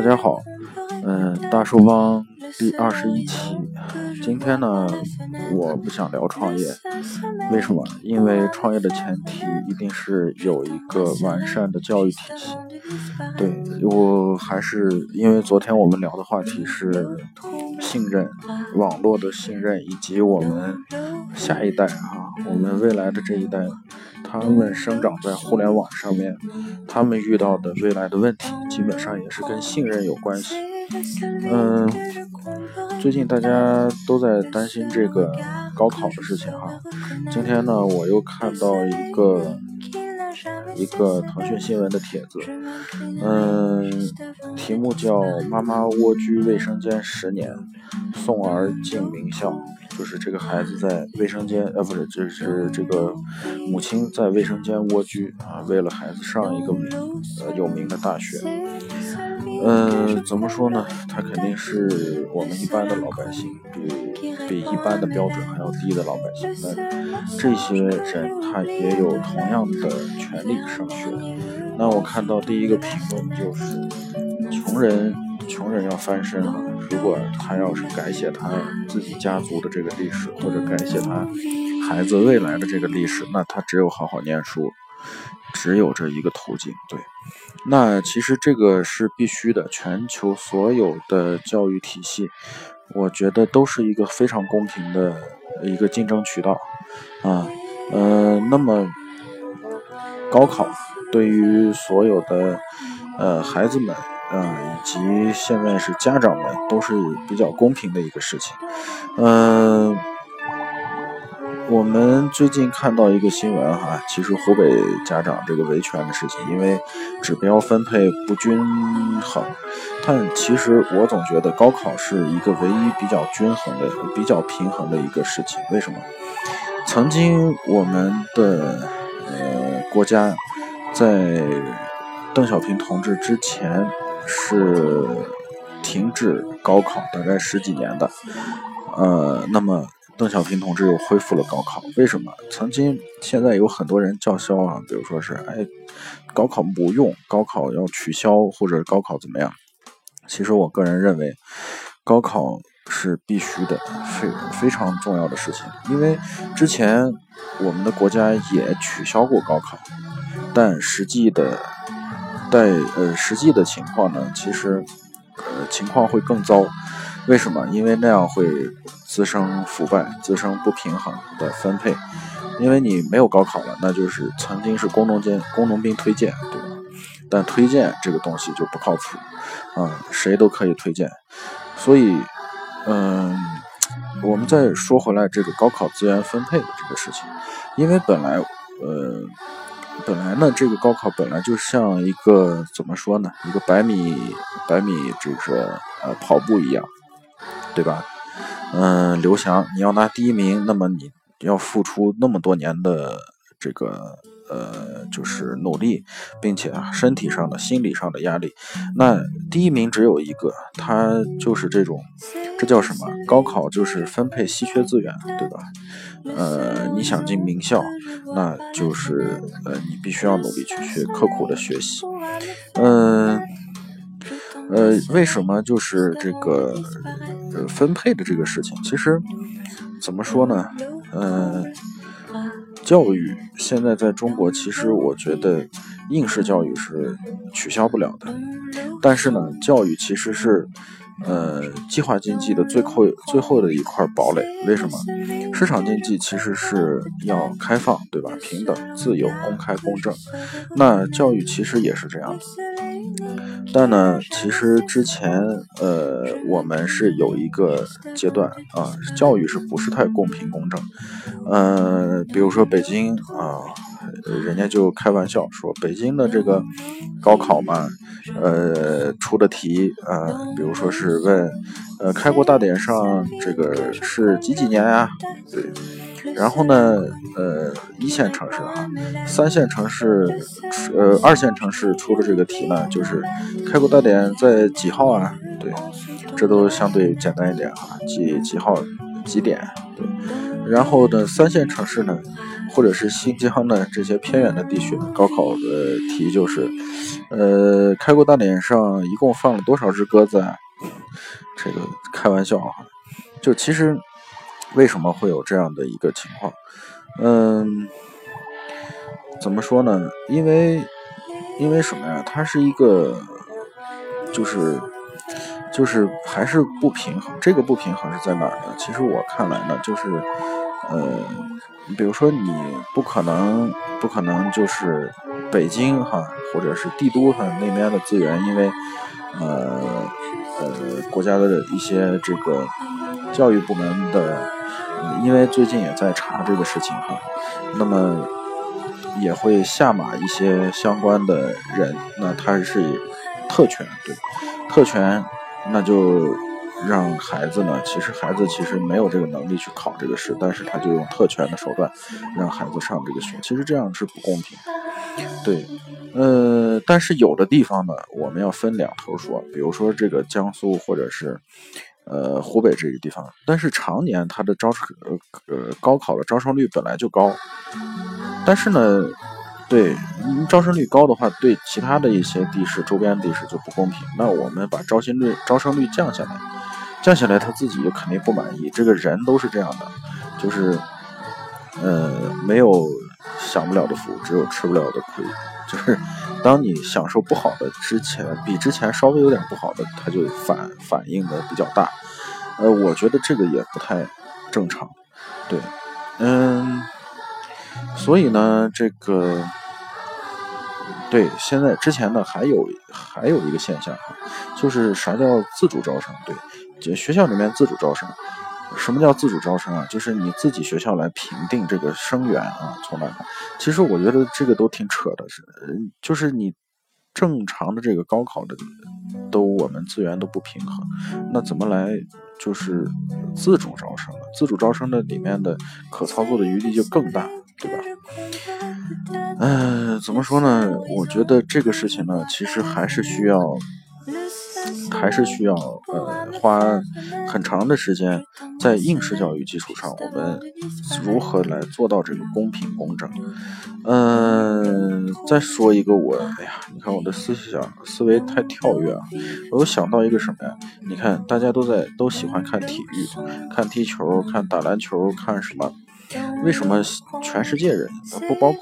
大家好，嗯，大树帮第二十一期。今天呢，我不想聊创业，为什么？因为创业的前提一定是有一个完善的教育体系。对我还是因为昨天我们聊的话题是信任、网络的信任，以及我们下一代啊，我们未来的这一代。他们生长在互联网上面，他们遇到的未来的问题，基本上也是跟信任有关系。嗯，最近大家都在担心这个高考的事情哈。今天呢，我又看到一个一个腾讯新闻的帖子，嗯，题目叫“妈妈蜗居卫生间十年，送儿进名校”。就是这个孩子在卫生间，呃，不是，就是这个母亲在卫生间蜗居啊，为了孩子上一个名，呃，有名的大学。嗯，怎么说呢？他肯定是我们一般的老百姓，比比一般的标准还要低的老百姓。那这些人他也有同样的权利上学。那我看到第一个评论就是，穷人。穷人要翻身了！如果他要是改写他自己家族的这个历史，或者改写他孩子未来的这个历史，那他只有好好念书，只有这一个途径。对，那其实这个是必须的。全球所有的教育体系，我觉得都是一个非常公平的一个竞争渠道啊。呃，那么高考对于所有的呃孩子们。啊，以及现在是家长们都是比较公平的一个事情。嗯，我们最近看到一个新闻哈，其实湖北家长这个维权的事情，因为指标分配不均衡。但其实我总觉得高考是一个唯一比较均衡的、比较平衡的一个事情。为什么？曾经我们的呃国家在邓小平同志之前。是停止高考大概十几年的，呃，那么邓小平同志又恢复了高考，为什么？曾经现在有很多人叫嚣啊，比如说是哎，高考不用，高考要取消或者高考怎么样？其实我个人认为，高考是必须的，非非常重要的事情，因为之前我们的国家也取消过高考，但实际的。在呃实际的情况呢，其实呃情况会更糟。为什么？因为那样会滋生腐败、滋生不平衡的分配。因为你没有高考了，那就是曾经是工农监工农兵推荐，对吧？但推荐这个东西就不靠谱啊，谁都可以推荐。所以，嗯，我们再说回来这个高考资源分配的这个事情，因为本来呃。本来呢，这个高考本来就像一个怎么说呢，一个百米百米这个呃跑步一样，对吧？嗯，刘翔，你要拿第一名，那么你要付出那么多年的这个。呃，就是努力，并且身体上的、心理上的压力。那第一名只有一个，他就是这种，这叫什么？高考就是分配稀缺资源，对吧？呃，你想进名校，那就是呃，你必须要努力去学，刻苦的学习。嗯，呃为什么就是这个呃分配的这个事情？其实怎么说呢？嗯。教育现在在中国，其实我觉得应试教育是取消不了的。但是呢，教育其实是呃计划经济的最后最后的一块堡垒。为什么？市场经济其实是要开放，对吧？平等、自由、公开、公正。那教育其实也是这样的。但呢，其实之前呃，我们是有一个阶段啊，教育是不是太公平公正？呃，比如说北京啊，人家就开玩笑说，北京的这个高考嘛，呃，出的题啊，比如说是问，呃，开国大典上这个是几几年呀？对。然后呢，呃，一线城市哈，三线城市，呃，二线城市出的这个题呢，就是开国大典在几号啊？对，这都相对简单一点哈，几几号几点，对。然后呢，三线城市呢，或者是新疆的这些偏远的地区，高考的题就是，呃，开国大典上一共放了多少只鸽子啊？这个开玩笑啊，就其实为什么会有这样的一个情况？嗯，怎么说呢？因为因为什么呀？它是一个，就是就是还是不平衡。这个不平衡是在哪儿呢？其实我看来呢，就是呃，比如说你不可能不可能就是北京哈，或者是帝都哈那边的资源，因为呃呃国家的一些这个教育部门的。因为最近也在查这个事情哈，那么也会下马一些相关的人，那他是特权，对，特权，那就让孩子呢，其实孩子其实没有这个能力去考这个试，但是他就用特权的手段让孩子上这个学，其实这样是不公平，对，呃，但是有的地方呢，我们要分两头说，比如说这个江苏或者是。呃，湖北这个地方，但是常年它的招呃呃高考的招生率本来就高，但是呢，对招生率高的话，对其他的一些地市周边地市就不公平。那我们把招新率招生率降下来，降下来他自己就肯定不满意。这个人都是这样的，就是呃没有享不了的福，只有吃不了的亏。就是当你享受不好的之前，比之前稍微有点不好的，他就反反应的比较大。呃，我觉得这个也不太正常，对，嗯，所以呢，这个对，现在之前呢还有还有一个现象哈，就是啥叫自主招生？对，学校里面自主招生。什么叫自主招生啊？就是你自己学校来评定这个生源啊，从哪？其实我觉得这个都挺扯的，是，就是你。正常的这个高考的都我们资源都不平衡，那怎么来就是自主招生呢？自主招生的里面的可操作的余地就更大，对吧？嗯，怎么说呢？我觉得这个事情呢，其实还是需要。还是需要呃花很长的时间，在应试教育基础上，我们如何来做到这个公平公正？嗯，再说一个我，哎呀，你看我的思想思维太跳跃啊！我又想到一个什么呀？你看大家都在都喜欢看体育，看踢球，看打篮球，看什么？为什么全世界人不包括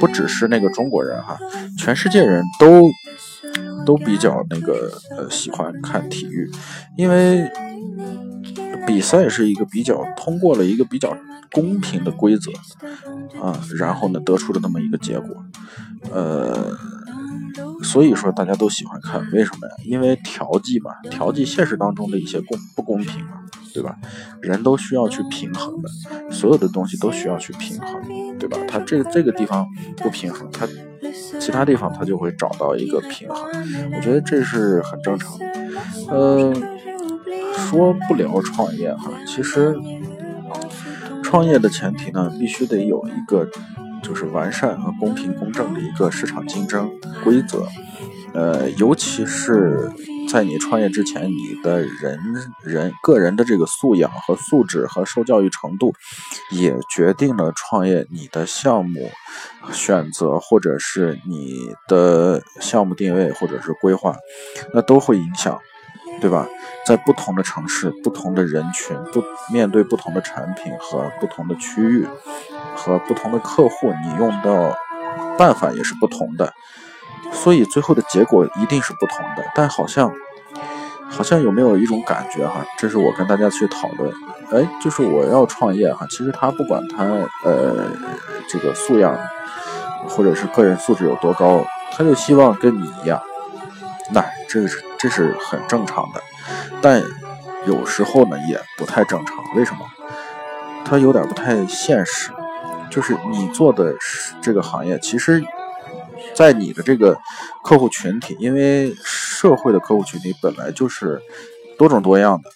不只是那个中国人哈？全世界人都。都比较那个呃喜欢看体育，因为比赛是一个比较通过了一个比较公平的规则啊，然后呢得出了那么一个结果，呃，所以说大家都喜欢看，为什么呀？因为调剂嘛，调剂现实当中的一些公不公平嘛，对吧？人都需要去平衡的，所有的东西都需要去平衡，对吧？他这这个地方不平衡，他。其他地方他就会找到一个平衡，我觉得这是很正常的。呃，说不聊创业哈，其实创业的前提呢，必须得有一个就是完善和公平公正的一个市场竞争规则。呃，尤其是在你创业之前，你的人人个人的这个素养和素质和受教育程度，也决定了创业你的项目选择或者是你的项目定位或者是规划，那都会影响，对吧？在不同的城市、不同的人群、不面对不同的产品和不同的区域和不同的客户，你用到办法也是不同的。所以最后的结果一定是不同的，但好像，好像有没有一种感觉哈？这是我跟大家去讨论，哎，就是我要创业哈，其实他不管他呃这个素养或者是个人素质有多高，他就希望跟你一样，那这是这是很正常的，但有时候呢也不太正常，为什么？他有点不太现实，就是你做的这个行业其实。在你的这个客户群体，因为社会的客户群体本来就是多种多样的，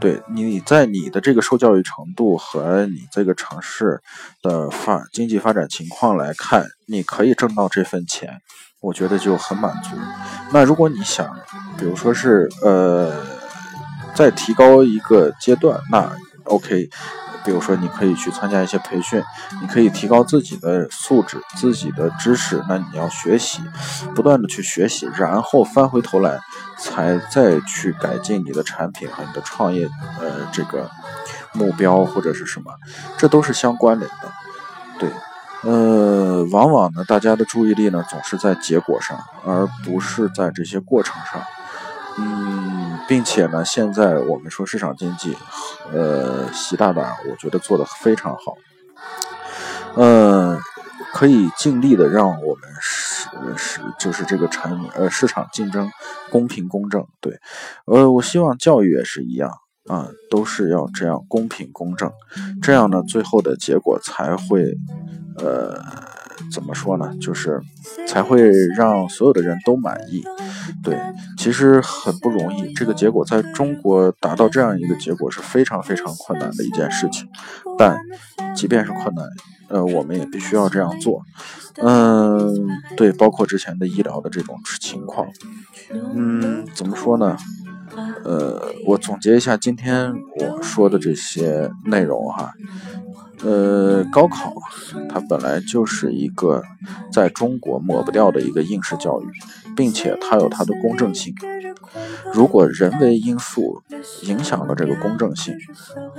对你在你的这个受教育程度和你这个城市的发经济发展情况来看，你可以挣到这份钱，我觉得就很满足。那如果你想，比如说是呃再提高一个阶段，那 OK。比如说，你可以去参加一些培训，你可以提高自己的素质、自己的知识。那你要学习，不断的去学习，然后翻回头来，才再去改进你的产品和你的创业，呃，这个目标或者是什么，这都是相关联的。对，呃，往往呢，大家的注意力呢总是在结果上，而不是在这些过程上。嗯，并且呢，现在我们说市场经济，呃，习大大我觉得做的非常好，呃，可以尽力的让我们是是就是这个产呃市场竞争公平公正，对，呃，我希望教育也是一样啊，都是要这样公平公正，这样呢，最后的结果才会呃。怎么说呢？就是才会让所有的人都满意。对，其实很不容易。这个结果在中国达到这样一个结果是非常非常困难的一件事情。但即便是困难，呃，我们也必须要这样做。嗯，对，包括之前的医疗的这种情况。嗯，怎么说呢？呃，我总结一下今天我说的这些内容哈。呃，高考它本来就是一个在中国抹不掉的一个应试教育，并且它有它的公正性。如果人为因素影响了这个公正性，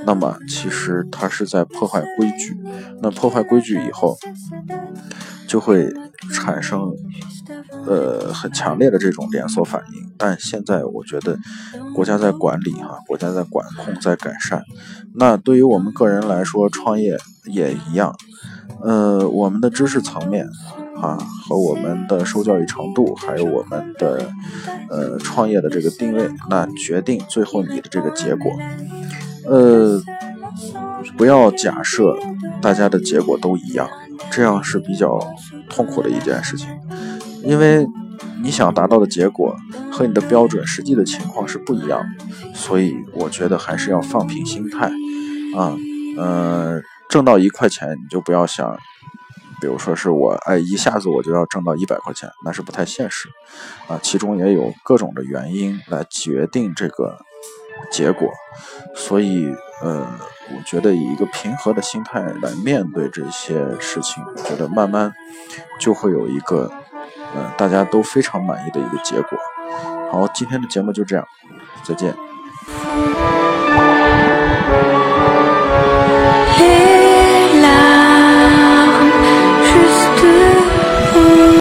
那么其实它是在破坏规矩。那破坏规矩以后，就会产生呃很强烈的这种连锁反应。但现在我觉得国家在管理哈，国家在管控，在改善。那对于我们个人来说，创业也一样。呃，我们的知识层面啊，和我们的受教育程度，还有我们的呃创业的这个定位，那决定最后你的这个结果。呃，不要假设大家的结果都一样，这样是比较痛苦的一件事情，因为。你想达到的结果和你的标准实际的情况是不一样的，所以我觉得还是要放平心态啊，呃，挣到一块钱你就不要想，比如说是我哎一下子我就要挣到一百块钱，那是不太现实啊，其中也有各种的原因来决定这个结果，所以呃，我觉得以一个平和的心态来面对这些事情，我觉得慢慢就会有一个。嗯，大家都非常满意的一个结果。好，今天的节目就这样，再见。